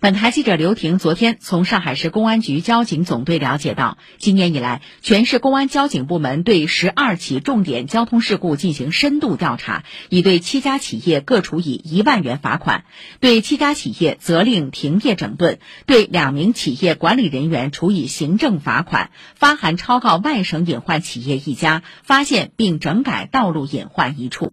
本台记者刘婷昨天从上海市公安局交警总队了解到今年以来全市公安交警部门对十二起重点交通事故进行深度调查已对七家企业各处以一万元罚款。对七家企业责令停业整顿对两名企业管理人员处以行政罚款发函抄告外省隐患企业一家发现并整改道路隐患一处。